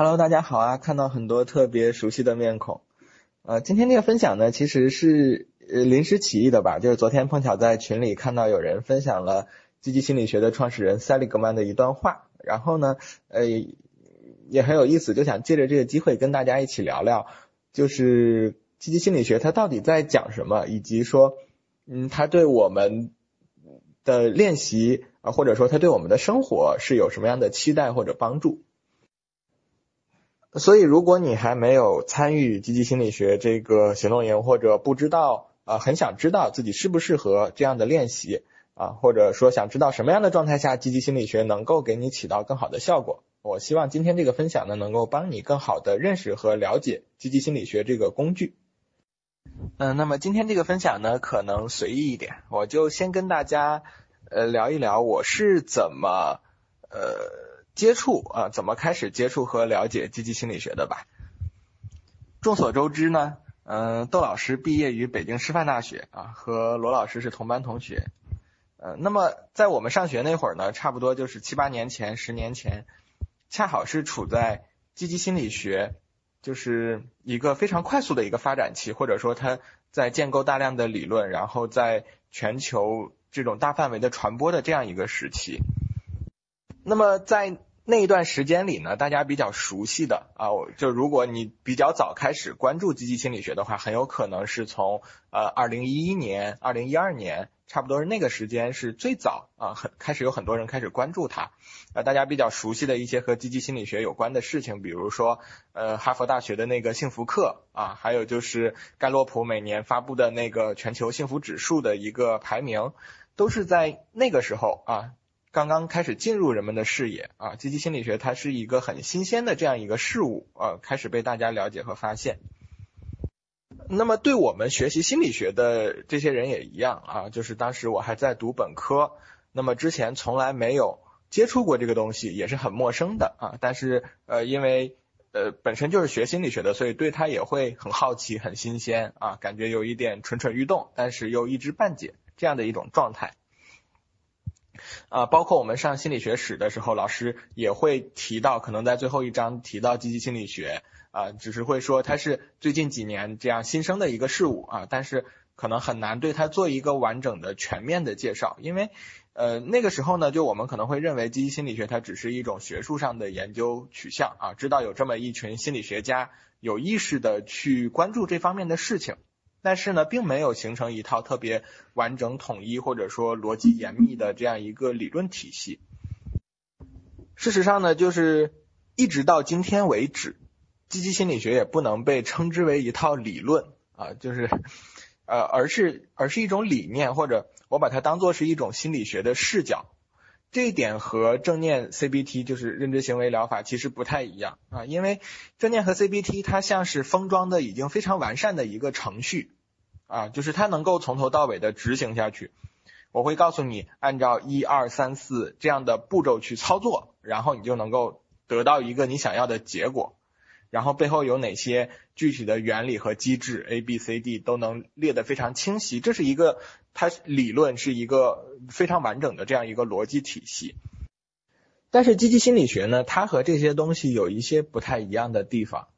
Hello，大家好啊！看到很多特别熟悉的面孔。呃，今天这个分享呢，其实是呃临时起意的吧，就是昨天碰巧在群里看到有人分享了积极心理学的创始人塞利格曼的一段话，然后呢，呃也很有意思，就想借着这个机会跟大家一起聊聊，就是积极心理学它到底在讲什么，以及说，嗯，它对我们的练习啊，或者说它对我们的生活是有什么样的期待或者帮助。所以，如果你还没有参与积极心理学这个行动营，或者不知道啊，很想知道自己适不适合这样的练习啊，或者说想知道什么样的状态下积极心理学能够给你起到更好的效果，我希望今天这个分享呢，能够帮你更好的认识和了解积极心理学这个工具。嗯，那么今天这个分享呢，可能随意一点，我就先跟大家呃聊一聊我是怎么呃。接触啊，怎么开始接触和了解积极心理学的吧？众所周知呢，嗯，窦老师毕业于北京师范大学啊，和罗老师是同班同学。呃，那么在我们上学那会儿呢，差不多就是七八年前、十年前，恰好是处在积极心理学就是一个非常快速的一个发展期，或者说它在建构大量的理论，然后在全球这种大范围的传播的这样一个时期。那么在那一段时间里呢，大家比较熟悉的啊，就如果你比较早开始关注积极心理学的话，很有可能是从呃二零一一年、二零一二年，差不多是那个时间是最早啊，很开始有很多人开始关注它。呃，大家比较熟悉的一些和积极心理学有关的事情，比如说呃哈佛大学的那个幸福课啊，还有就是盖洛普每年发布的那个全球幸福指数的一个排名，都是在那个时候啊。刚刚开始进入人们的视野啊，积极心理学它是一个很新鲜的这样一个事物啊，开始被大家了解和发现。那么对我们学习心理学的这些人也一样啊，就是当时我还在读本科，那么之前从来没有接触过这个东西，也是很陌生的啊。但是呃，因为呃本身就是学心理学的，所以对它也会很好奇、很新鲜啊，感觉有一点蠢蠢欲动，但是又一知半解这样的一种状态。啊，包括我们上心理学史的时候，老师也会提到，可能在最后一章提到积极心理学啊，只是会说它是最近几年这样新生的一个事物啊，但是可能很难对它做一个完整的、全面的介绍，因为呃那个时候呢，就我们可能会认为积极心理学它只是一种学术上的研究取向啊，知道有这么一群心理学家有意识的去关注这方面的事情。但是呢，并没有形成一套特别完整、统一或者说逻辑严密的这样一个理论体系。事实上呢，就是一直到今天为止，积极心理学也不能被称之为一套理论啊，就是呃，而是而是一种理念，或者我把它当做是一种心理学的视角。这一点和正念 CBT 就是认知行为疗法其实不太一样啊，因为正念和 CBT 它像是封装的已经非常完善的一个程序啊，就是它能够从头到尾的执行下去。我会告诉你按照一二三四这样的步骤去操作，然后你就能够得到一个你想要的结果。然后背后有哪些具体的原理和机制，A、B、C、D 都能列得非常清晰。这是一个它理论是一个非常完整的这样一个逻辑体系。但是积极心理学呢，它和这些东西有一些不太一样的地方。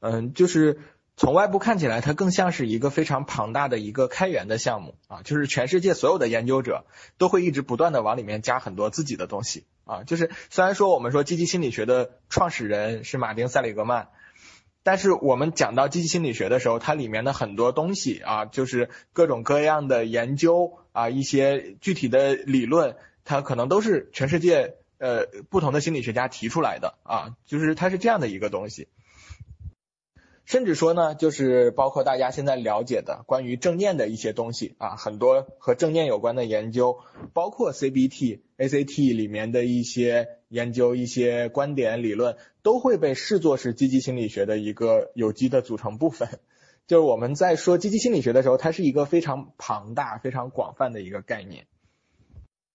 嗯，就是。从外部看起来，它更像是一个非常庞大的一个开源的项目啊，就是全世界所有的研究者都会一直不断的往里面加很多自己的东西啊。就是虽然说我们说积极心理学的创始人是马丁塞里格曼，但是我们讲到积极心理学的时候，它里面的很多东西啊，就是各种各样的研究啊，一些具体的理论，它可能都是全世界呃不同的心理学家提出来的啊，就是它是这样的一个东西。甚至说呢，就是包括大家现在了解的关于正念的一些东西啊，很多和正念有关的研究，包括 CBT、ACT 里面的一些研究、一些观点、理论，都会被视作是积极心理学的一个有机的组成部分。就是我们在说积极心理学的时候，它是一个非常庞大、非常广泛的一个概念。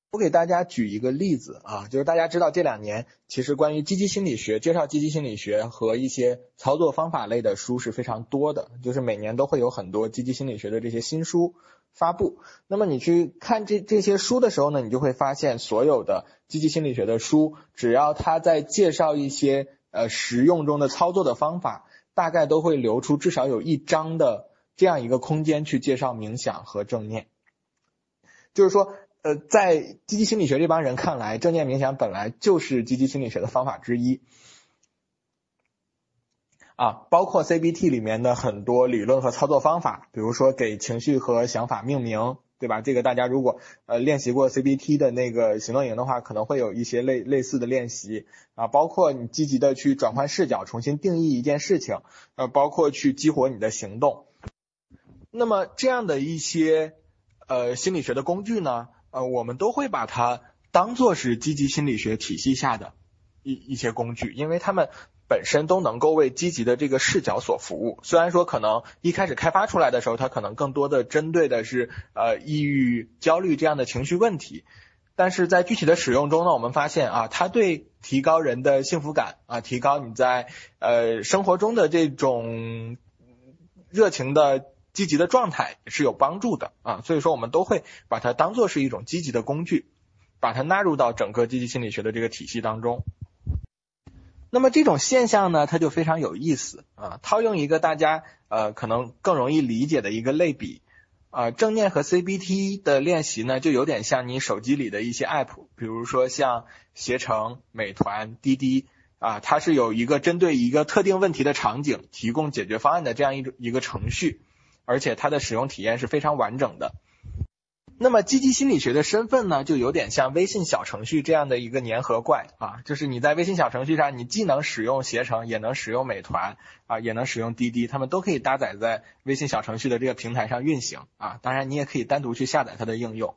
我给大家举一个例子啊，就是大家知道这两年其实关于积极心理学、介绍积极心理学和一些操作方法类的书是非常多的，就是每年都会有很多积极心理学的这些新书发布。那么你去看这这些书的时候呢，你就会发现所有的积极心理学的书，只要他在介绍一些呃实用中的操作的方法，大概都会留出至少有一章的这样一个空间去介绍冥想和正念。就是说，呃，在积极心理学这帮人看来，正念冥想本来就是积极心理学的方法之一。啊，包括 CBT 里面的很多理论和操作方法，比如说给情绪和想法命名，对吧？这个大家如果呃练习过 CBT 的那个行动营的话，可能会有一些类类似的练习啊。包括你积极的去转换视角，重新定义一件事情，呃，包括去激活你的行动。那么这样的一些呃心理学的工具呢，呃，我们都会把它当做是积极心理学体系下的一一些工具，因为他们。本身都能够为积极的这个视角所服务。虽然说可能一开始开发出来的时候，它可能更多的针对的是呃抑郁、焦虑这样的情绪问题，但是在具体的使用中呢，我们发现啊，它对提高人的幸福感啊，提高你在呃生活中的这种热情的积极的状态是有帮助的啊。所以说，我们都会把它当做是一种积极的工具，把它纳入到整个积极心理学的这个体系当中。那么这种现象呢，它就非常有意思啊。套用一个大家呃可能更容易理解的一个类比啊，正念和 CBT 的练习呢，就有点像你手机里的一些 app，比如说像携程、美团、滴滴啊，它是有一个针对一个特定问题的场景提供解决方案的这样一种一个程序，而且它的使用体验是非常完整的。那么积极心理学的身份呢，就有点像微信小程序这样的一个粘合怪啊，就是你在微信小程序上，你既能使用携程，也能使用美团啊，也能使用滴滴，他们都可以搭载在微信小程序的这个平台上运行啊。当然，你也可以单独去下载它的应用。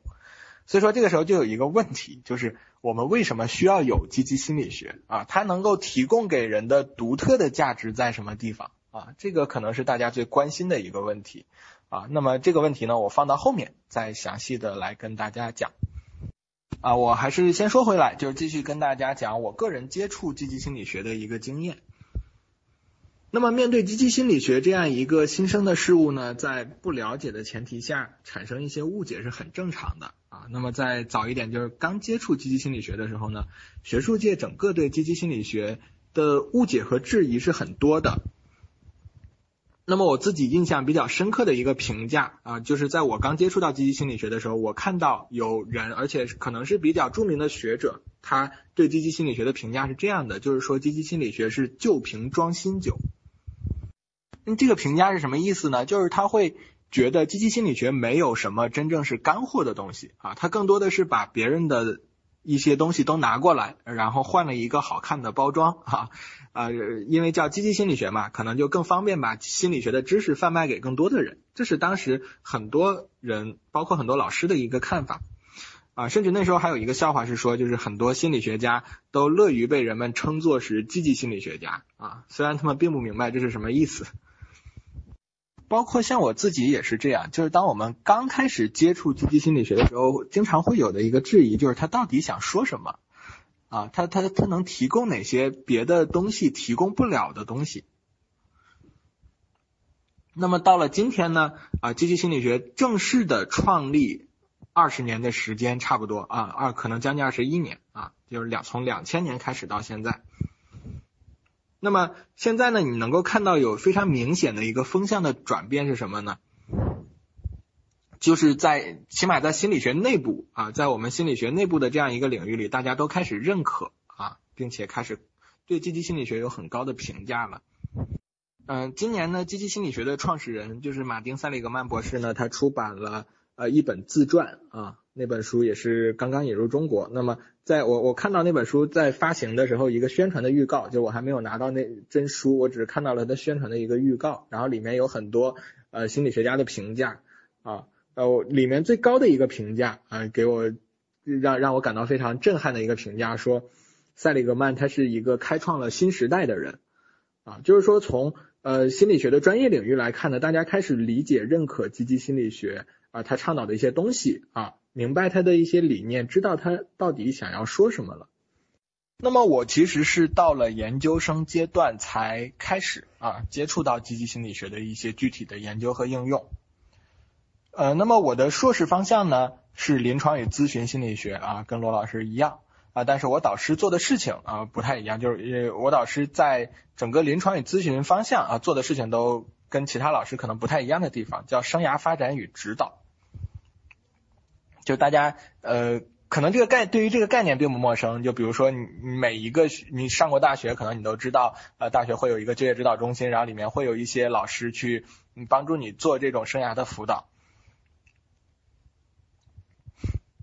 所以说，这个时候就有一个问题，就是我们为什么需要有积极心理学啊？它能够提供给人的独特的价值在什么地方啊？这个可能是大家最关心的一个问题。啊，那么这个问题呢，我放到后面再详细的来跟大家讲。啊，我还是先说回来，就是继续跟大家讲我个人接触积极心理学的一个经验。那么面对积极心理学这样一个新生的事物呢，在不了解的前提下产生一些误解是很正常的啊。那么在早一点，就是刚接触积极心理学的时候呢，学术界整个对积极心理学的误解和质疑是很多的。那么我自己印象比较深刻的一个评价啊，就是在我刚接触到积极心理学的时候，我看到有人，而且可能是比较著名的学者，他对积极心理学的评价是这样的，就是说积极心理学是旧瓶装新酒。那这个评价是什么意思呢？就是他会觉得积极心理学没有什么真正是干货的东西啊，他更多的是把别人的。一些东西都拿过来，然后换了一个好看的包装，哈，呃，因为叫积极心理学嘛，可能就更方便把心理学的知识贩卖给更多的人。这是当时很多人，包括很多老师的一个看法，啊，甚至那时候还有一个笑话是说，就是很多心理学家都乐于被人们称作是积极心理学家，啊，虽然他们并不明白这是什么意思。包括像我自己也是这样，就是当我们刚开始接触积极心理学的时候，经常会有的一个质疑，就是他到底想说什么啊？他他他能提供哪些别的东西提供不了的东西？那么到了今天呢？啊，积极心理学正式的创立二十年的时间差不多啊，二可能将近二十一年啊，就是两从两千年开始到现在。那么现在呢，你能够看到有非常明显的一个风向的转变是什么呢？就是在起码在心理学内部啊，在我们心理学内部的这样一个领域里，大家都开始认可啊，并且开始对积极心理学有很高的评价了。嗯，今年呢，积极心理学的创始人就是马丁·塞里格曼博士呢，他出版了呃一本自传啊。那本书也是刚刚引入中国。那么，在我我看到那本书在发行的时候，一个宣传的预告，就我还没有拿到那真书，我只是看到了它宣传的一个预告。然后里面有很多呃心理学家的评价啊，呃里面最高的一个评价啊，给我让让我感到非常震撼的一个评价，说塞里格曼他是一个开创了新时代的人啊，就是说从呃心理学的专业领域来看呢，大家开始理解认可积极心理学啊，他倡导的一些东西啊。明白他的一些理念，知道他到底想要说什么了。那么我其实是到了研究生阶段才开始啊接触到积极心理学的一些具体的研究和应用。呃，那么我的硕士方向呢是临床与咨询心理学啊，跟罗老师一样。啊，但是我导师做的事情啊不太一样，就是我导师在整个临床与咨询方向啊做的事情都跟其他老师可能不太一样的地方，叫生涯发展与指导。就大家呃，可能这个概对于这个概念并不陌生。就比如说你每一个你上过大学，可能你都知道，呃，大学会有一个就业指导中心，然后里面会有一些老师去帮助你做这种生涯的辅导。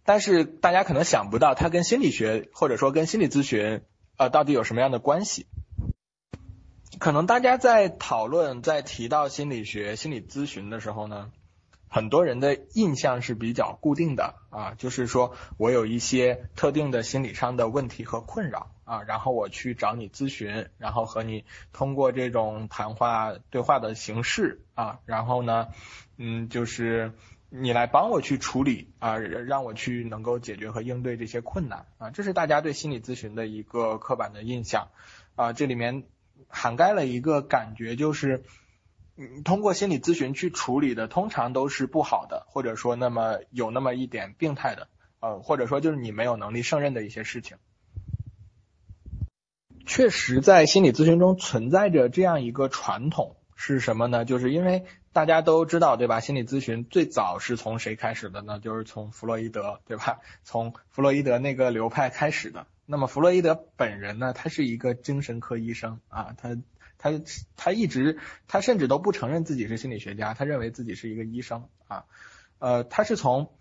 但是大家可能想不到，它跟心理学或者说跟心理咨询呃到底有什么样的关系？可能大家在讨论在提到心理学、心理咨询的时候呢？很多人的印象是比较固定的啊，就是说我有一些特定的心理上的问题和困扰啊，然后我去找你咨询，然后和你通过这种谈话对话的形式啊，然后呢，嗯，就是你来帮我去处理啊，让我去能够解决和应对这些困难啊，这是大家对心理咨询的一个刻板的印象啊，这里面涵盖了一个感觉就是。嗯，通过心理咨询去处理的，通常都是不好的，或者说那么有那么一点病态的，呃，或者说就是你没有能力胜任的一些事情。确实，在心理咨询中存在着这样一个传统，是什么呢？就是因为大家都知道，对吧？心理咨询最早是从谁开始的呢？就是从弗洛伊德，对吧？从弗洛伊德那个流派开始的。那么弗洛伊德本人呢，他是一个精神科医生啊，他。他他一直他甚至都不承认自己是心理学家，他认为自己是一个医生啊，呃，他是从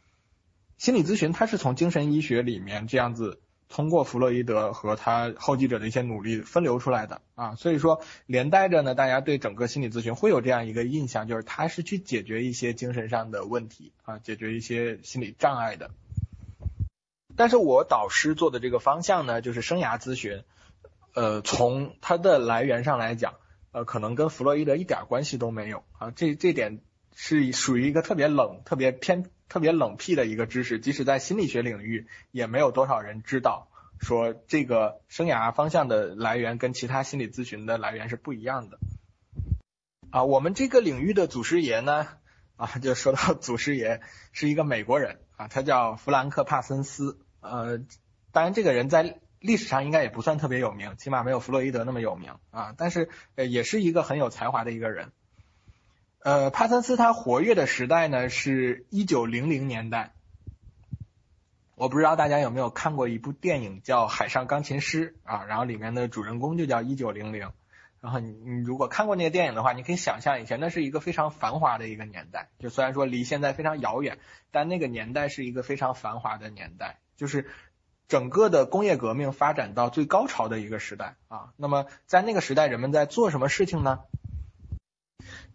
心理咨询，他是从精神医学里面这样子通过弗洛伊德和他后继者的一些努力分流出来的啊，所以说连带着呢，大家对整个心理咨询会有这样一个印象，就是他是去解决一些精神上的问题啊，解决一些心理障碍的。但是我导师做的这个方向呢，就是生涯咨询。呃，从它的来源上来讲，呃，可能跟弗洛伊德一点关系都没有啊。这这点是属于一个特别冷、特别偏、特别冷僻的一个知识，即使在心理学领域，也没有多少人知道说这个生涯方向的来源跟其他心理咨询的来源是不一样的。啊，我们这个领域的祖师爷呢，啊，就说到祖师爷是一个美国人啊，他叫弗兰克·帕森斯。呃，当然这个人在。历史上应该也不算特别有名，起码没有弗洛伊德那么有名啊。但是呃，也是一个很有才华的一个人。呃，帕森斯他活跃的时代呢是一九零零年代。我不知道大家有没有看过一部电影叫《海上钢琴师》啊，然后里面的主人公就叫一九零零。然后你你如果看过那个电影的话，你可以想象一下，那是一个非常繁华的一个年代。就虽然说离现在非常遥远，但那个年代是一个非常繁华的年代，就是。整个的工业革命发展到最高潮的一个时代啊，那么在那个时代，人们在做什么事情呢？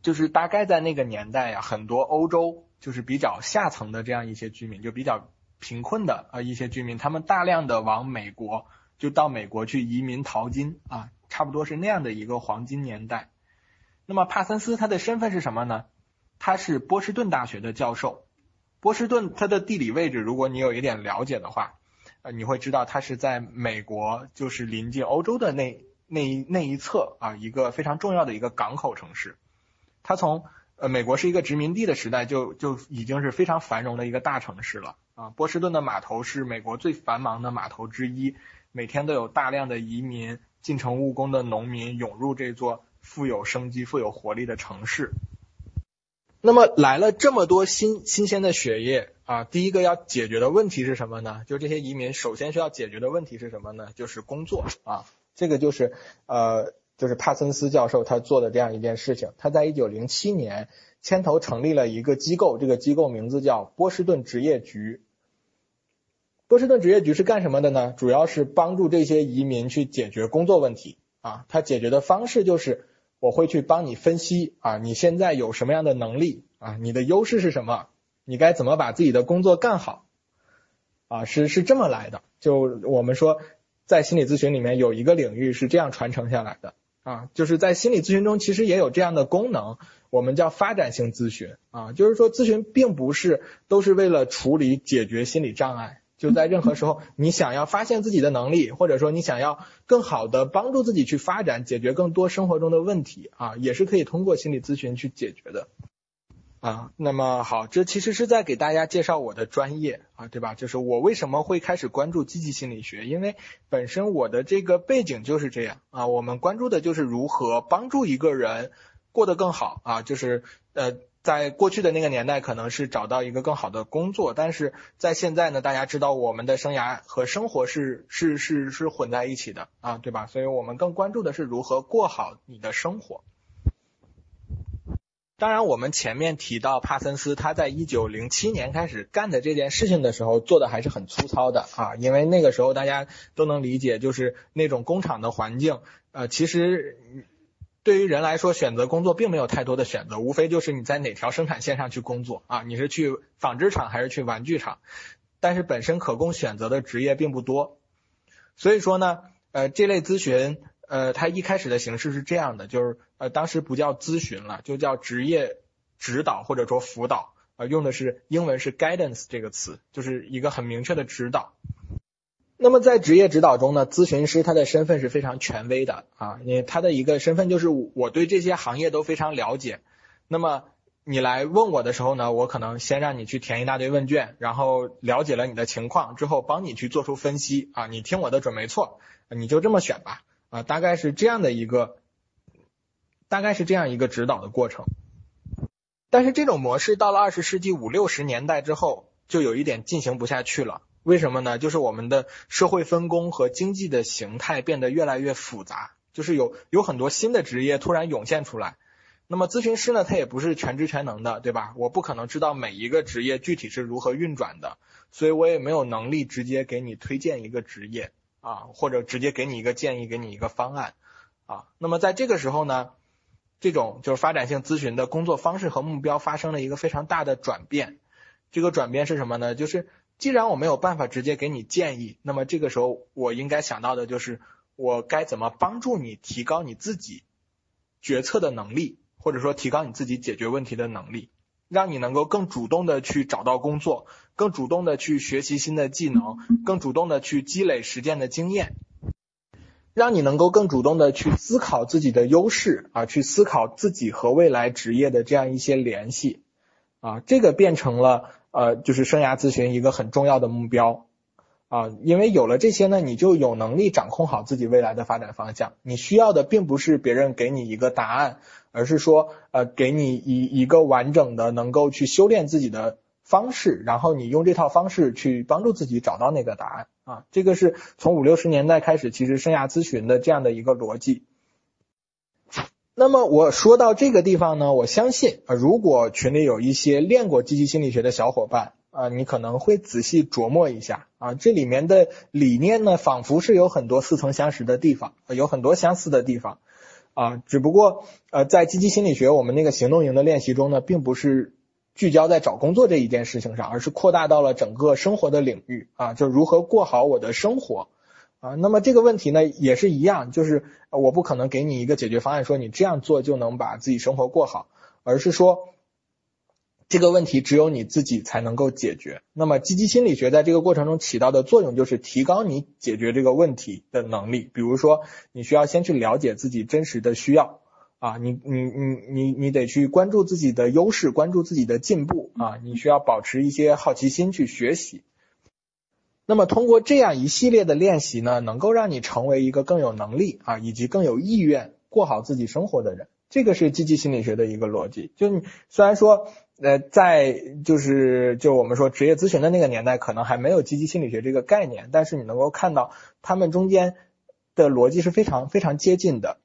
就是大概在那个年代呀，很多欧洲就是比较下层的这样一些居民，就比较贫困的啊一些居民，他们大量的往美国，就到美国去移民淘金啊，差不多是那样的一个黄金年代。那么帕森斯他的身份是什么呢？他是波士顿大学的教授。波士顿它的地理位置，如果你有一点了解的话。呃，你会知道它是在美国，就是临近欧洲的那那一那一侧啊，一个非常重要的一个港口城市。它从呃美国是一个殖民地的时代就就已经是非常繁荣的一个大城市了啊。波士顿的码头是美国最繁忙的码头之一，每天都有大量的移民、进城务工的农民涌入这座富有生机、富有活力的城市。那么来了这么多新新鲜的血液啊，第一个要解决的问题是什么呢？就这些移民首先需要解决的问题是什么呢？就是工作啊，这个就是呃，就是帕森斯教授他做的这样一件事情。他在一九零七年牵头成立了一个机构，这个机构名字叫波士顿职业局。波士顿职业局是干什么的呢？主要是帮助这些移民去解决工作问题啊。他解决的方式就是。我会去帮你分析啊，你现在有什么样的能力啊？你的优势是什么？你该怎么把自己的工作干好？啊，是是这么来的。就我们说，在心理咨询里面有一个领域是这样传承下来的啊，就是在心理咨询中其实也有这样的功能，我们叫发展性咨询啊，就是说咨询并不是都是为了处理解决心理障碍。就在任何时候，你想要发现自己的能力，或者说你想要更好的帮助自己去发展，解决更多生活中的问题啊，也是可以通过心理咨询去解决的。啊，那么好，这其实是在给大家介绍我的专业啊，对吧？就是我为什么会开始关注积极心理学，因为本身我的这个背景就是这样啊，我们关注的就是如何帮助一个人过得更好啊，就是呃。在过去的那个年代，可能是找到一个更好的工作，但是在现在呢，大家知道我们的生涯和生活是是是是混在一起的啊，对吧？所以我们更关注的是如何过好你的生活。当然，我们前面提到帕森斯，他在一九零七年开始干的这件事情的时候，做的还是很粗糙的啊，因为那个时候大家都能理解，就是那种工厂的环境，呃，其实。对于人来说，选择工作并没有太多的选择，无非就是你在哪条生产线上去工作啊，你是去纺织厂还是去玩具厂，但是本身可供选择的职业并不多。所以说呢，呃，这类咨询，呃，它一开始的形式是这样的，就是呃，当时不叫咨询了，就叫职业指导或者说辅导，呃，用的是英文是 guidance 这个词，就是一个很明确的指导。那么在职业指导中呢，咨询师他的身份是非常权威的啊，因为他的一个身份就是我对这些行业都非常了解。那么你来问我的时候呢，我可能先让你去填一大堆问卷，然后了解了你的情况之后，帮你去做出分析啊，你听我的准没错，你就这么选吧啊，大概是这样的一个，大概是这样一个指导的过程。但是这种模式到了二十世纪五六十年代之后，就有一点进行不下去了。为什么呢？就是我们的社会分工和经济的形态变得越来越复杂，就是有有很多新的职业突然涌现出来。那么咨询师呢，他也不是全知全能的，对吧？我不可能知道每一个职业具体是如何运转的，所以我也没有能力直接给你推荐一个职业啊，或者直接给你一个建议，给你一个方案啊。那么在这个时候呢，这种就是发展性咨询的工作方式和目标发生了一个非常大的转变。这个转变是什么呢？就是既然我没有办法直接给你建议，那么这个时候我应该想到的就是我该怎么帮助你提高你自己决策的能力，或者说提高你自己解决问题的能力，让你能够更主动的去找到工作，更主动的去学习新的技能，更主动的去积累实践的经验，让你能够更主动的去思考自己的优势啊，去思考自己和未来职业的这样一些联系啊，这个变成了。呃，就是生涯咨询一个很重要的目标啊，因为有了这些呢，你就有能力掌控好自己未来的发展方向。你需要的并不是别人给你一个答案，而是说呃，给你一一个完整的能够去修炼自己的方式，然后你用这套方式去帮助自己找到那个答案啊。这个是从五六十年代开始，其实生涯咨询的这样的一个逻辑。那么我说到这个地方呢，我相信啊，如果群里有一些练过积极心理学的小伙伴啊，你可能会仔细琢磨一下啊，这里面的理念呢，仿佛是有很多似曾相识的地方，有很多相似的地方啊，只不过呃，在积极心理学我们那个行动营的练习中呢，并不是聚焦在找工作这一件事情上，而是扩大到了整个生活的领域啊，就如何过好我的生活。啊，那么这个问题呢也是一样，就是我不可能给你一个解决方案，说你这样做就能把自己生活过好，而是说这个问题只有你自己才能够解决。那么积极心理学在这个过程中起到的作用就是提高你解决这个问题的能力。比如说，你需要先去了解自己真实的需要啊，你你你你你得去关注自己的优势，关注自己的进步啊，你需要保持一些好奇心去学习。那么通过这样一系列的练习呢，能够让你成为一个更有能力啊，以及更有意愿过好自己生活的人。这个是积极心理学的一个逻辑。就你虽然说，呃，在就是就我们说职业咨询的那个年代，可能还没有积极心理学这个概念，但是你能够看到他们中间的逻辑是非常非常接近的。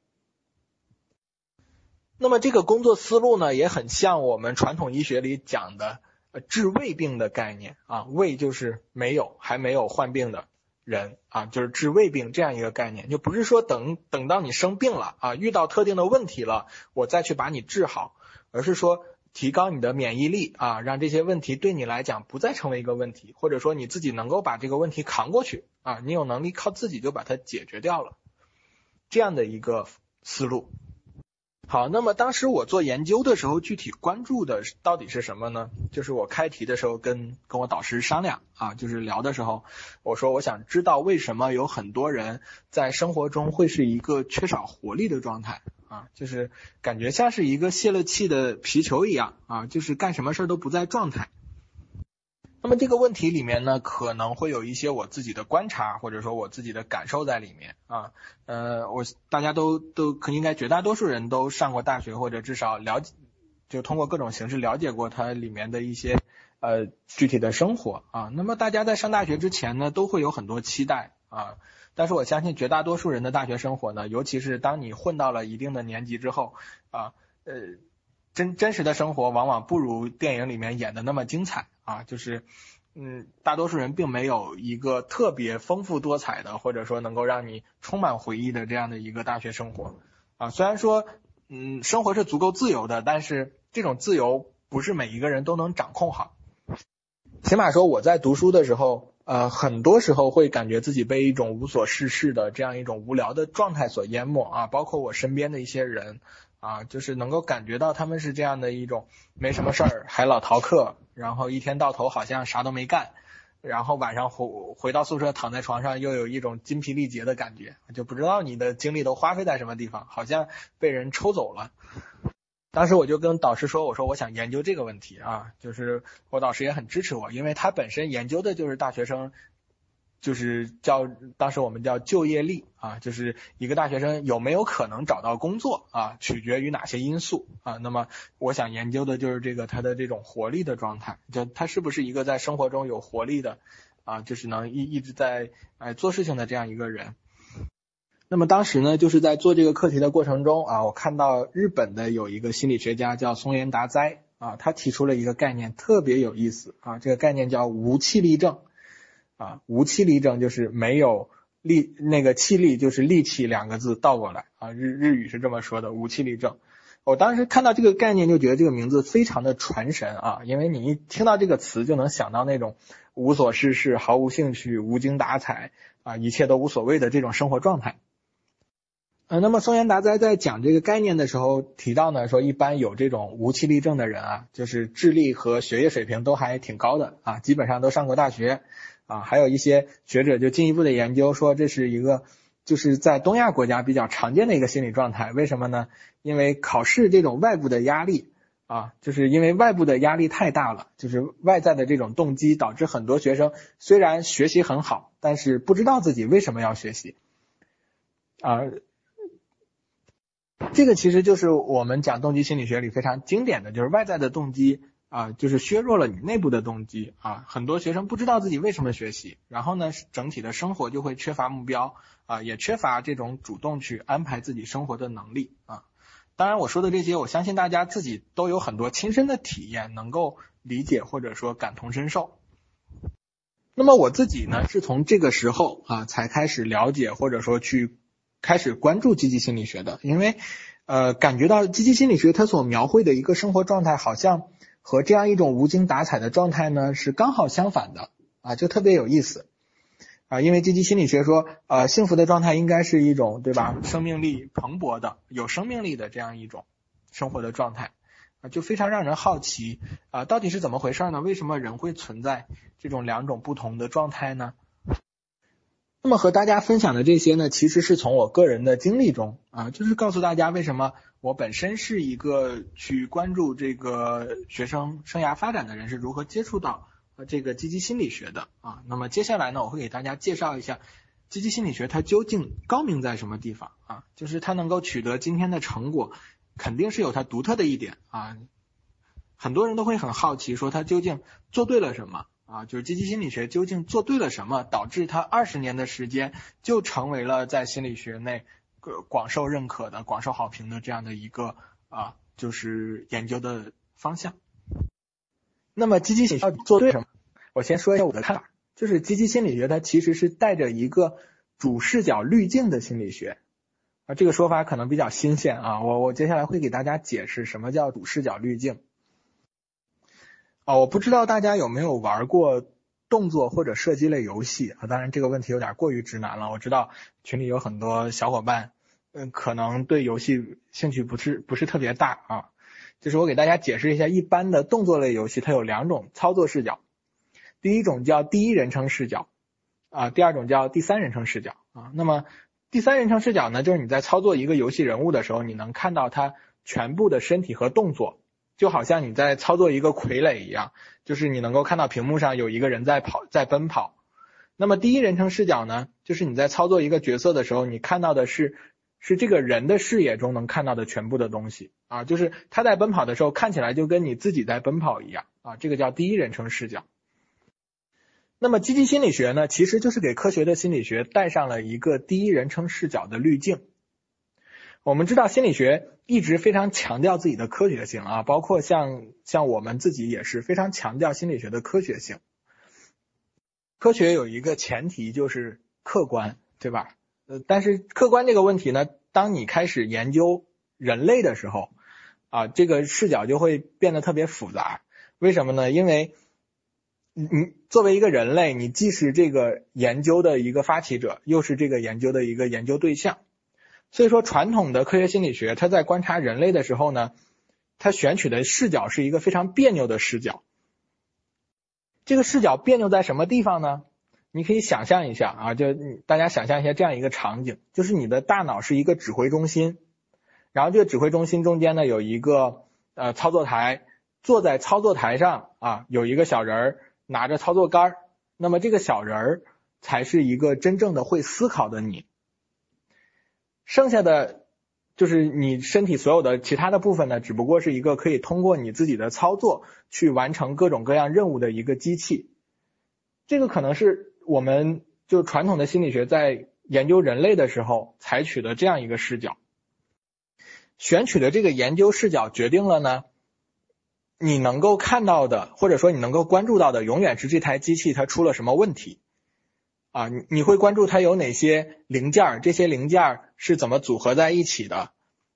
那么这个工作思路呢，也很像我们传统医学里讲的。治未病的概念啊，未就是没有还没有患病的人啊，就是治未病这样一个概念，就不是说等等到你生病了啊，遇到特定的问题了，我再去把你治好，而是说提高你的免疫力啊，让这些问题对你来讲不再成为一个问题，或者说你自己能够把这个问题扛过去啊，你有能力靠自己就把它解决掉了，这样的一个思路。好，那么当时我做研究的时候，具体关注的到底是什么呢？就是我开题的时候跟跟我导师商量啊，就是聊的时候，我说我想知道为什么有很多人在生活中会是一个缺少活力的状态啊，就是感觉像是一个泄了气的皮球一样啊，就是干什么事儿都不在状态。那么这个问题里面呢，可能会有一些我自己的观察，或者说我自己的感受在里面啊。呃，我大家都都可应该绝大多数人都上过大学，或者至少了解，就通过各种形式了解过它里面的一些呃具体的生活啊。那么大家在上大学之前呢，都会有很多期待啊。但是我相信绝大多数人的大学生活呢，尤其是当你混到了一定的年级之后啊，呃。真真实的生活往往不如电影里面演的那么精彩啊，就是，嗯，大多数人并没有一个特别丰富多彩的，或者说能够让你充满回忆的这样的一个大学生活啊。虽然说，嗯，生活是足够自由的，但是这种自由不是每一个人都能掌控好。起码说我在读书的时候，呃，很多时候会感觉自己被一种无所事事的这样一种无聊的状态所淹没啊，包括我身边的一些人。啊，就是能够感觉到他们是这样的一种没什么事儿还老逃课，然后一天到头好像啥都没干，然后晚上回回到宿舍躺在床上又有一种精疲力竭的感觉，就不知道你的精力都花费在什么地方，好像被人抽走了。当时我就跟导师说，我说我想研究这个问题啊，就是我导师也很支持我，因为他本身研究的就是大学生。就是叫当时我们叫就业力啊，就是一个大学生有没有可能找到工作啊，取决于哪些因素啊。那么我想研究的就是这个他的这种活力的状态，就他是不是一个在生活中有活力的啊，就是能一一直在哎做事情的这样一个人。那么当时呢，就是在做这个课题的过程中啊，我看到日本的有一个心理学家叫松原达哉啊，他提出了一个概念特别有意思啊，这个概念叫无气力症。啊，无气力症就是没有力，那个气力就是力气两个字倒过来啊，日日语是这么说的，无气力症。我当时看到这个概念就觉得这个名字非常的传神啊，因为你一听到这个词就能想到那种无所事事、毫无兴趣、无精打采啊，一切都无所谓的这种生活状态。呃，那么松原达哉在讲这个概念的时候提到呢，说一般有这种无气力症的人啊，就是智力和学业水平都还挺高的啊，基本上都上过大学。啊，还有一些学者就进一步的研究说，这是一个就是在东亚国家比较常见的一个心理状态。为什么呢？因为考试这种外部的压力啊，就是因为外部的压力太大了，就是外在的这种动机导致很多学生虽然学习很好，但是不知道自己为什么要学习啊。这个其实就是我们讲动机心理学里非常经典的就是外在的动机。啊，就是削弱了你内部的动机啊，很多学生不知道自己为什么学习，然后呢，整体的生活就会缺乏目标啊，也缺乏这种主动去安排自己生活的能力啊。当然，我说的这些，我相信大家自己都有很多亲身的体验，能够理解或者说感同身受。那么我自己呢，是从这个时候啊，才开始了解或者说去开始关注积极心理学的，因为呃，感觉到积极心理学它所描绘的一个生活状态，好像。和这样一种无精打采的状态呢，是刚好相反的啊，就特别有意思啊。因为积极心理学说，呃，幸福的状态应该是一种对吧，生命力蓬勃的、有生命力的这样一种生活的状态啊，就非常让人好奇啊，到底是怎么回事呢？为什么人会存在这种两种不同的状态呢？那么和大家分享的这些呢，其实是从我个人的经历中啊，就是告诉大家为什么。我本身是一个去关注这个学生生涯发展的人，是如何接触到这个积极心理学的啊？那么接下来呢，我会给大家介绍一下积极心理学它究竟高明在什么地方啊？就是它能够取得今天的成果，肯定是有它独特的一点啊。很多人都会很好奇，说它究竟做对了什么啊？就是积极心理学究竟做对了什么，导致它二十年的时间就成为了在心理学内。广受认可的、广受好评的这样的一个啊，就是研究的方向。那么积极心理学做对什么？我先说一下我的看法，就是积极心理学它其实是带着一个主视角滤镜的心理学啊。这个说法可能比较新鲜啊，我我接下来会给大家解释什么叫主视角滤镜。啊，我不知道大家有没有玩过动作或者射击类游戏啊？当然这个问题有点过于直男了，我知道群里有很多小伙伴。嗯，可能对游戏兴趣不是不是特别大啊。就是我给大家解释一下，一般的动作类游戏它有两种操作视角，第一种叫第一人称视角啊，第二种叫第三人称视角啊。那么第三人称视角呢，就是你在操作一个游戏人物的时候，你能看到他全部的身体和动作，就好像你在操作一个傀儡一样，就是你能够看到屏幕上有一个人在跑，在奔跑。那么第一人称视角呢，就是你在操作一个角色的时候，你看到的是是这个人的视野中能看到的全部的东西啊，就是他在奔跑的时候，看起来就跟你自己在奔跑一样啊，这个叫第一人称视角。那么积极心理学呢，其实就是给科学的心理学带上了一个第一人称视角的滤镜。我们知道心理学一直非常强调自己的科学性啊，包括像像我们自己也是非常强调心理学的科学性。科学有一个前提就是客观，对吧？呃，但是客观这个问题呢，当你开始研究人类的时候啊，这个视角就会变得特别复杂。为什么呢？因为你你作为一个人类，你既是这个研究的一个发起者，又是这个研究的一个研究对象。所以说，传统的科学心理学，它在观察人类的时候呢，它选取的视角是一个非常别扭的视角。这个视角别扭在什么地方呢？你可以想象一下啊，就大家想象一下这样一个场景，就是你的大脑是一个指挥中心，然后这个指挥中心中间呢有一个呃操作台，坐在操作台上啊有一个小人儿。拿着操作杆儿，那么这个小人儿才是一个真正的会思考的你。剩下的就是你身体所有的其他的部分呢，只不过是一个可以通过你自己的操作去完成各种各样任务的一个机器。这个可能是我们就传统的心理学在研究人类的时候采取的这样一个视角，选取的这个研究视角决定了呢。你能够看到的，或者说你能够关注到的，永远是这台机器它出了什么问题啊？你你会关注它有哪些零件儿，这些零件儿是怎么组合在一起的，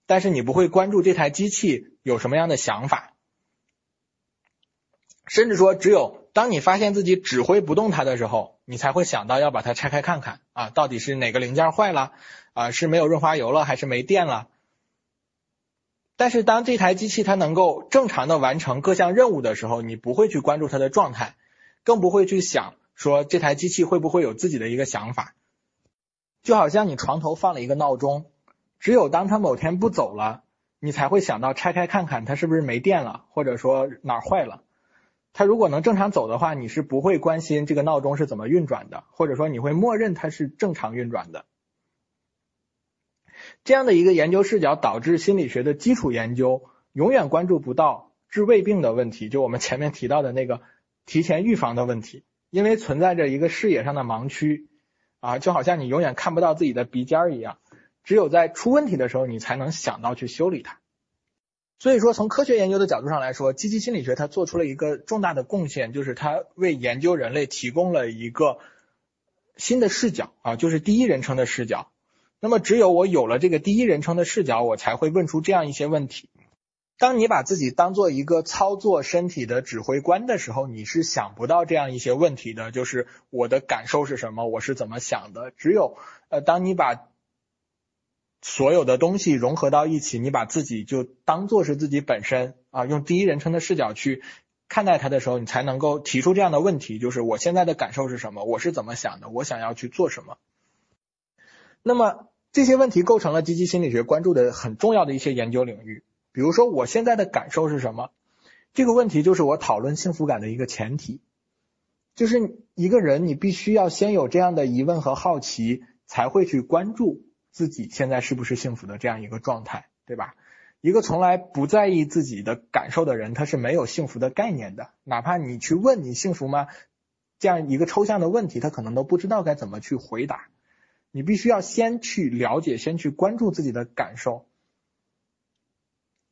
但是你不会关注这台机器有什么样的想法，甚至说，只有当你发现自己指挥不动它的时候，你才会想到要把它拆开看看啊，到底是哪个零件坏了啊？是没有润滑油了，还是没电了？但是当这台机器它能够正常的完成各项任务的时候，你不会去关注它的状态，更不会去想说这台机器会不会有自己的一个想法。就好像你床头放了一个闹钟，只有当它某天不走了，你才会想到拆开看看它是不是没电了，或者说哪儿坏了。它如果能正常走的话，你是不会关心这个闹钟是怎么运转的，或者说你会默认它是正常运转的。这样的一个研究视角导致心理学的基础研究永远关注不到治胃病的问题，就我们前面提到的那个提前预防的问题，因为存在着一个视野上的盲区啊，就好像你永远看不到自己的鼻尖儿一样，只有在出问题的时候，你才能想到去修理它。所以说，从科学研究的角度上来说，积极心理学它做出了一个重大的贡献，就是它为研究人类提供了一个新的视角啊，就是第一人称的视角。那么，只有我有了这个第一人称的视角，我才会问出这样一些问题。当你把自己当做一个操作身体的指挥官的时候，你是想不到这样一些问题的。就是我的感受是什么，我是怎么想的。只有呃，当你把所有的东西融合到一起，你把自己就当做是自己本身啊，用第一人称的视角去看待它的时候，你才能够提出这样的问题：就是我现在的感受是什么，我是怎么想的，我想要去做什么。那么。这些问题构成了积极心理学关注的很重要的一些研究领域。比如说，我现在的感受是什么？这个问题就是我讨论幸福感的一个前提。就是一个人，你必须要先有这样的疑问和好奇，才会去关注自己现在是不是幸福的这样一个状态，对吧？一个从来不在意自己的感受的人，他是没有幸福的概念的。哪怕你去问你幸福吗这样一个抽象的问题，他可能都不知道该怎么去回答。你必须要先去了解，先去关注自己的感受，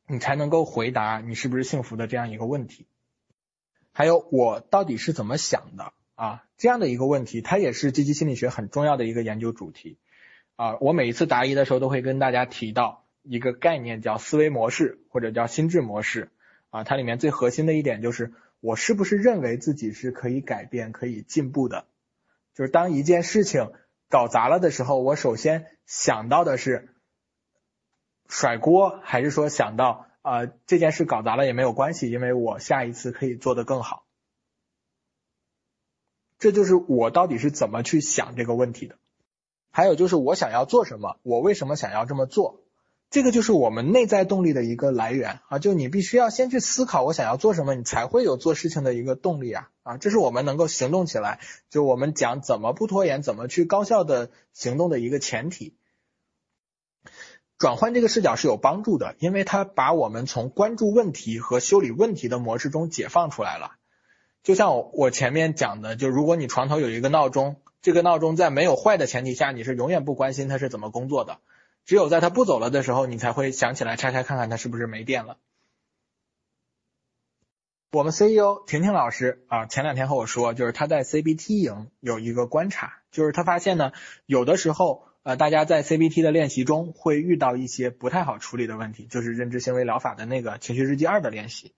你才能够回答你是不是幸福的这样一个问题。还有，我到底是怎么想的啊？这样的一个问题，它也是积极心理学很重要的一个研究主题啊。我每一次答疑的时候，都会跟大家提到一个概念，叫思维模式或者叫心智模式啊。它里面最核心的一点就是，我是不是认为自己是可以改变、可以进步的？就是当一件事情。搞砸了的时候，我首先想到的是甩锅，还是说想到啊这件事搞砸了也没有关系，因为我下一次可以做得更好。这就是我到底是怎么去想这个问题的。还有就是我想要做什么，我为什么想要这么做，这个就是我们内在动力的一个来源啊。就你必须要先去思考我想要做什么，你才会有做事情的一个动力啊啊，这是我们能够行动起来，就我们讲怎么不拖延，怎么去高效的行动的一个前提。转换这个视角是有帮助的，因为它把我们从关注问题和修理问题的模式中解放出来了。就像我前面讲的，就如果你床头有一个闹钟，这个闹钟在没有坏的前提下，你是永远不关心它是怎么工作的。只有在它不走了的时候，你才会想起来拆开看看它是不是没电了。我们 CEO 婷婷老师啊，前两天和我说，就是他在 CBT 营有一个观察，就是他发现呢，有的时候。呃，大家在 CBT 的练习中会遇到一些不太好处理的问题，就是认知行为疗法的那个情绪日记二的练习。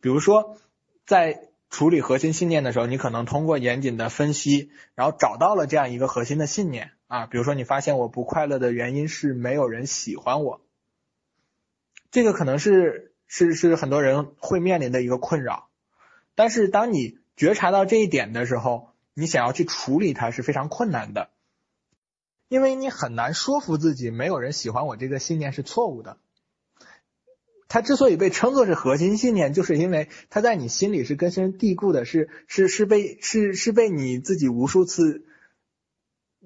比如说，在处理核心信念的时候，你可能通过严谨的分析，然后找到了这样一个核心的信念啊。比如说，你发现我不快乐的原因是没有人喜欢我，这个可能是是是很多人会面临的一个困扰。但是当你觉察到这一点的时候，你想要去处理它是非常困难的。因为你很难说服自己，没有人喜欢我这个信念是错误的。它之所以被称作是核心信念，就是因为它在你心里是根深蒂固的，是是是被是是被你自己无数次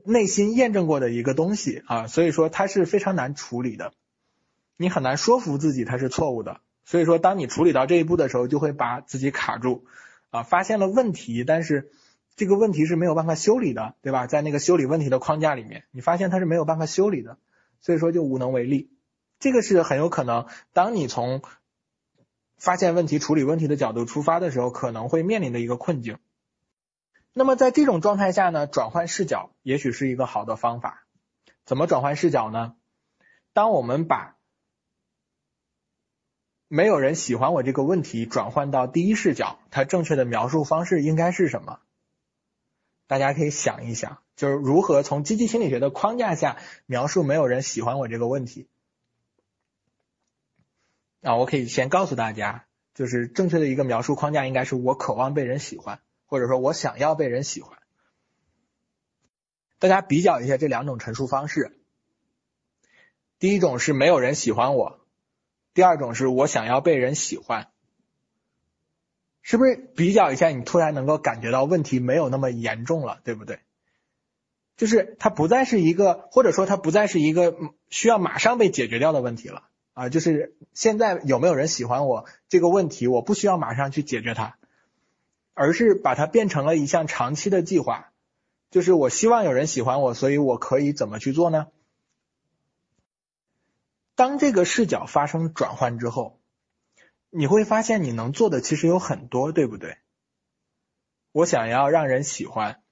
内心验证过的一个东西啊，所以说它是非常难处理的。你很难说服自己它是错误的，所以说当你处理到这一步的时候，就会把自己卡住啊，发现了问题，但是。这个问题是没有办法修理的，对吧？在那个修理问题的框架里面，你发现它是没有办法修理的，所以说就无能为力。这个是很有可能，当你从发现问题、处理问题的角度出发的时候，可能会面临的一个困境。那么在这种状态下呢，转换视角也许是一个好的方法。怎么转换视角呢？当我们把没有人喜欢我这个问题转换到第一视角，它正确的描述方式应该是什么？大家可以想一想，就是如何从积极心理学的框架下描述没有人喜欢我这个问题。啊，我可以先告诉大家，就是正确的一个描述框架应该是我渴望被人喜欢，或者说我想要被人喜欢。大家比较一下这两种陈述方式，第一种是没有人喜欢我，第二种是我想要被人喜欢。是不是比较一下，你突然能够感觉到问题没有那么严重了，对不对？就是它不再是一个，或者说它不再是一个需要马上被解决掉的问题了啊。就是现在有没有人喜欢我这个问题，我不需要马上去解决它，而是把它变成了一项长期的计划。就是我希望有人喜欢我，所以我可以怎么去做呢？当这个视角发生转换之后。你会发现你能做的其实有很多，对不对？我想要让人喜欢，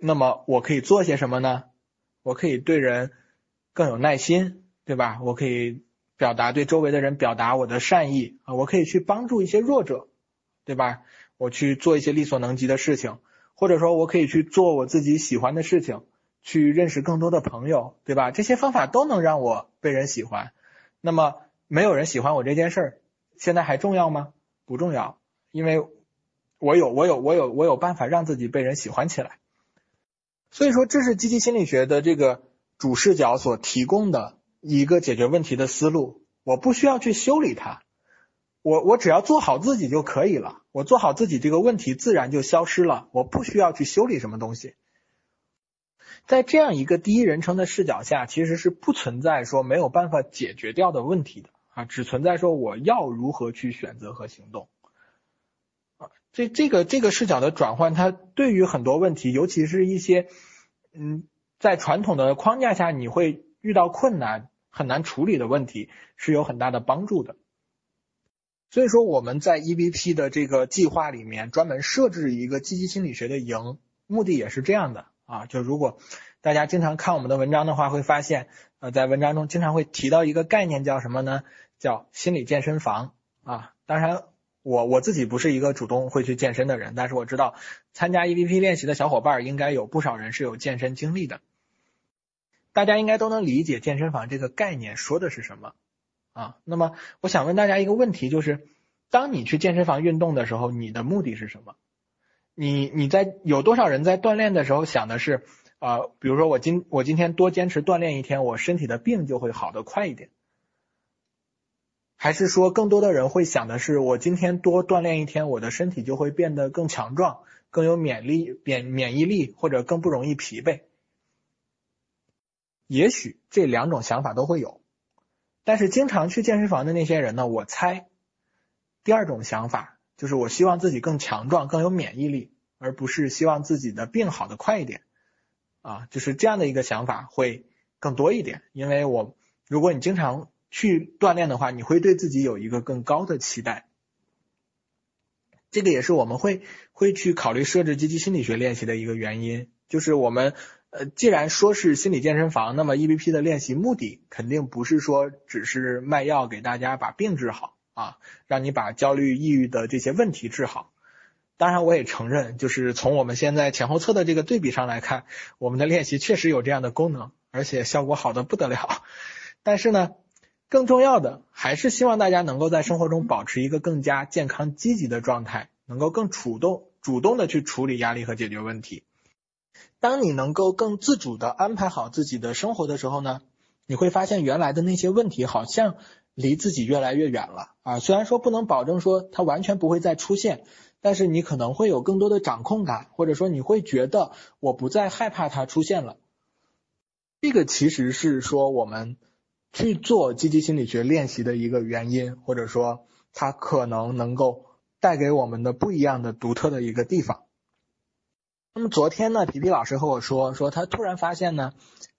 那么我可以做些什么呢？我可以对人更有耐心，对吧？我可以表达对周围的人表达我的善意啊，我可以去帮助一些弱者，对吧？我去做一些力所能及的事情，或者说我可以去做我自己喜欢的事情，去认识更多的朋友，对吧？这些方法都能让我被人喜欢。那么没有人喜欢我这件事儿。现在还重要吗？不重要，因为我有我有我有我有办法让自己被人喜欢起来。所以说，这是积极心理学的这个主视角所提供的一个解决问题的思路。我不需要去修理它，我我只要做好自己就可以了。我做好自己，这个问题自然就消失了。我不需要去修理什么东西。在这样一个第一人称的视角下，其实是不存在说没有办法解决掉的问题的。啊，只存在说我要如何去选择和行动啊，这这个这个视角的转换，它对于很多问题，尤其是一些嗯，在传统的框架下你会遇到困难、很难处理的问题，是有很大的帮助的。所以说我们在 EVP 的这个计划里面专门设置一个积极心理学的营，目的也是这样的啊，就如果大家经常看我们的文章的话，会发现。呃，在文章中经常会提到一个概念，叫什么呢？叫心理健身房啊。当然，我我自己不是一个主动会去健身的人，但是我知道参加 EVP 练习的小伙伴应该有不少人是有健身经历的。大家应该都能理解健身房这个概念说的是什么啊。那么，我想问大家一个问题，就是当你去健身房运动的时候，你的目的是什么？你你在有多少人在锻炼的时候想的是？啊，比如说我今我今天多坚持锻炼一天，我身体的病就会好得快一点。还是说更多的人会想的是，我今天多锻炼一天，我的身体就会变得更强壮，更有免力免免疫力，或者更不容易疲惫。也许这两种想法都会有，但是经常去健身房的那些人呢，我猜第二种想法就是我希望自己更强壮，更有免疫力，而不是希望自己的病好的快一点啊，就是这样的一个想法会更多一点。因为我如果你经常去锻炼的话，你会对自己有一个更高的期待。这个也是我们会会去考虑设置积极心理学练习的一个原因。就是我们呃，既然说是心理健身房，那么 EBP 的练习目的肯定不是说只是卖药给大家把病治好啊，让你把焦虑、抑郁的这些问题治好。当然，我也承认，就是从我们现在前后测的这个对比上来看，我们的练习确实有这样的功能，而且效果好的不得了。但是呢。更重要的还是希望大家能够在生活中保持一个更加健康积极的状态，能够更主动主动的去处理压力和解决问题。当你能够更自主的安排好自己的生活的时候呢，你会发现原来的那些问题好像离自己越来越远了啊。虽然说不能保证说它完全不会再出现，但是你可能会有更多的掌控感，或者说你会觉得我不再害怕它出现了。这个其实是说我们。去做积极心理学练习的一个原因，或者说它可能能够带给我们的不一样的独特的一个地方。那么昨天呢，皮皮老师和我说，说他突然发现呢，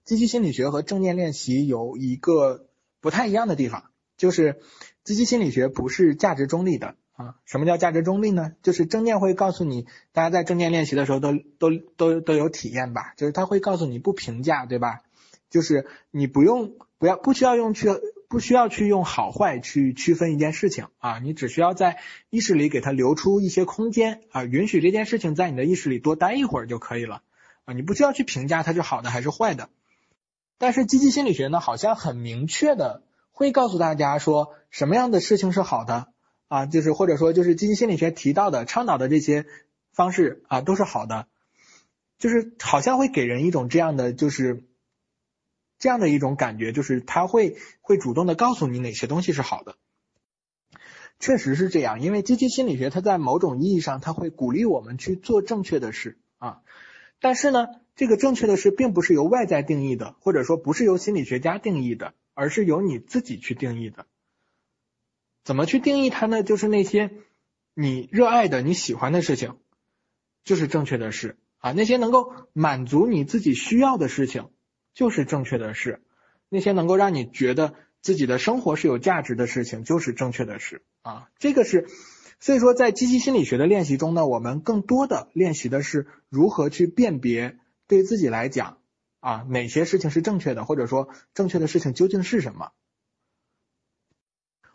积极心理学和正念练习有一个不太一样的地方，就是积极心理学不是价值中立的啊。什么叫价值中立呢？就是正念会告诉你，大家在正念练习的时候都都都都有体验吧，就是他会告诉你不评价，对吧？就是你不用。不要不需要用去不需要去用好坏去区分一件事情啊，你只需要在意识里给它留出一些空间啊，允许这件事情在你的意识里多待一会儿就可以了啊，你不需要去评价它是好的还是坏的。但是积极心理学呢，好像很明确的会告诉大家说什么样的事情是好的啊，就是或者说就是积极心理学提到的倡导的这些方式啊都是好的，就是好像会给人一种这样的就是。这样的一种感觉，就是他会会主动的告诉你哪些东西是好的，确实是这样。因为积极心理学，它在某种意义上，它会鼓励我们去做正确的事啊。但是呢，这个正确的事并不是由外在定义的，或者说不是由心理学家定义的，而是由你自己去定义的。怎么去定义它呢？就是那些你热爱的、你喜欢的事情，就是正确的事啊。那些能够满足你自己需要的事情。就是正确的事，那些能够让你觉得自己的生活是有价值的事情，就是正确的事啊。这个是，所以说在积极心理学的练习中呢，我们更多的练习的是如何去辨别对自己来讲啊哪些事情是正确的，或者说正确的事情究竟是什么。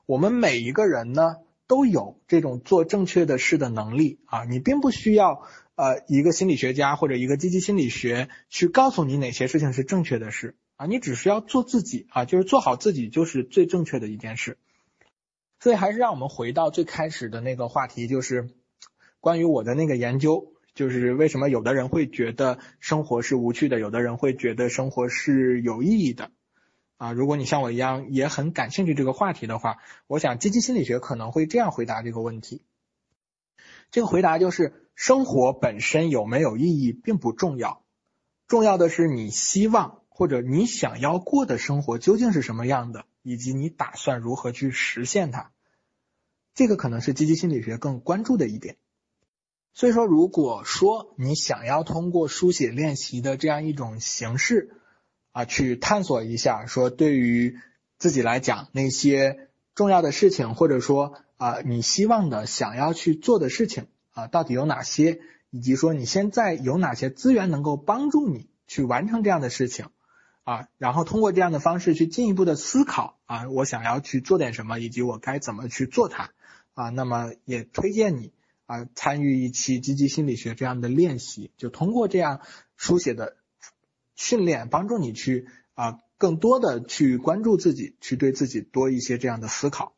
我们每一个人呢都有这种做正确的事的能力啊，你并不需要。呃，一个心理学家或者一个积极心理学去告诉你哪些事情是正确的事啊，你只需要做自己啊，就是做好自己就是最正确的一件事。所以还是让我们回到最开始的那个话题，就是关于我的那个研究，就是为什么有的人会觉得生活是无趣的，有的人会觉得生活是有意义的啊。如果你像我一样也很感兴趣这个话题的话，我想积极心理学可能会这样回答这个问题。这个回答就是。生活本身有没有意义并不重要，重要的是你希望或者你想要过的生活究竟是什么样的，以及你打算如何去实现它。这个可能是积极心理学更关注的一点。所以说，如果说你想要通过书写练习的这样一种形式啊，去探索一下，说对于自己来讲那些重要的事情，或者说啊你希望的想要去做的事情。啊，到底有哪些，以及说你现在有哪些资源能够帮助你去完成这样的事情啊？然后通过这样的方式去进一步的思考啊，我想要去做点什么，以及我该怎么去做它啊？那么也推荐你啊参与一期积极心理学这样的练习，就通过这样书写的训练，帮助你去啊更多的去关注自己，去对自己多一些这样的思考。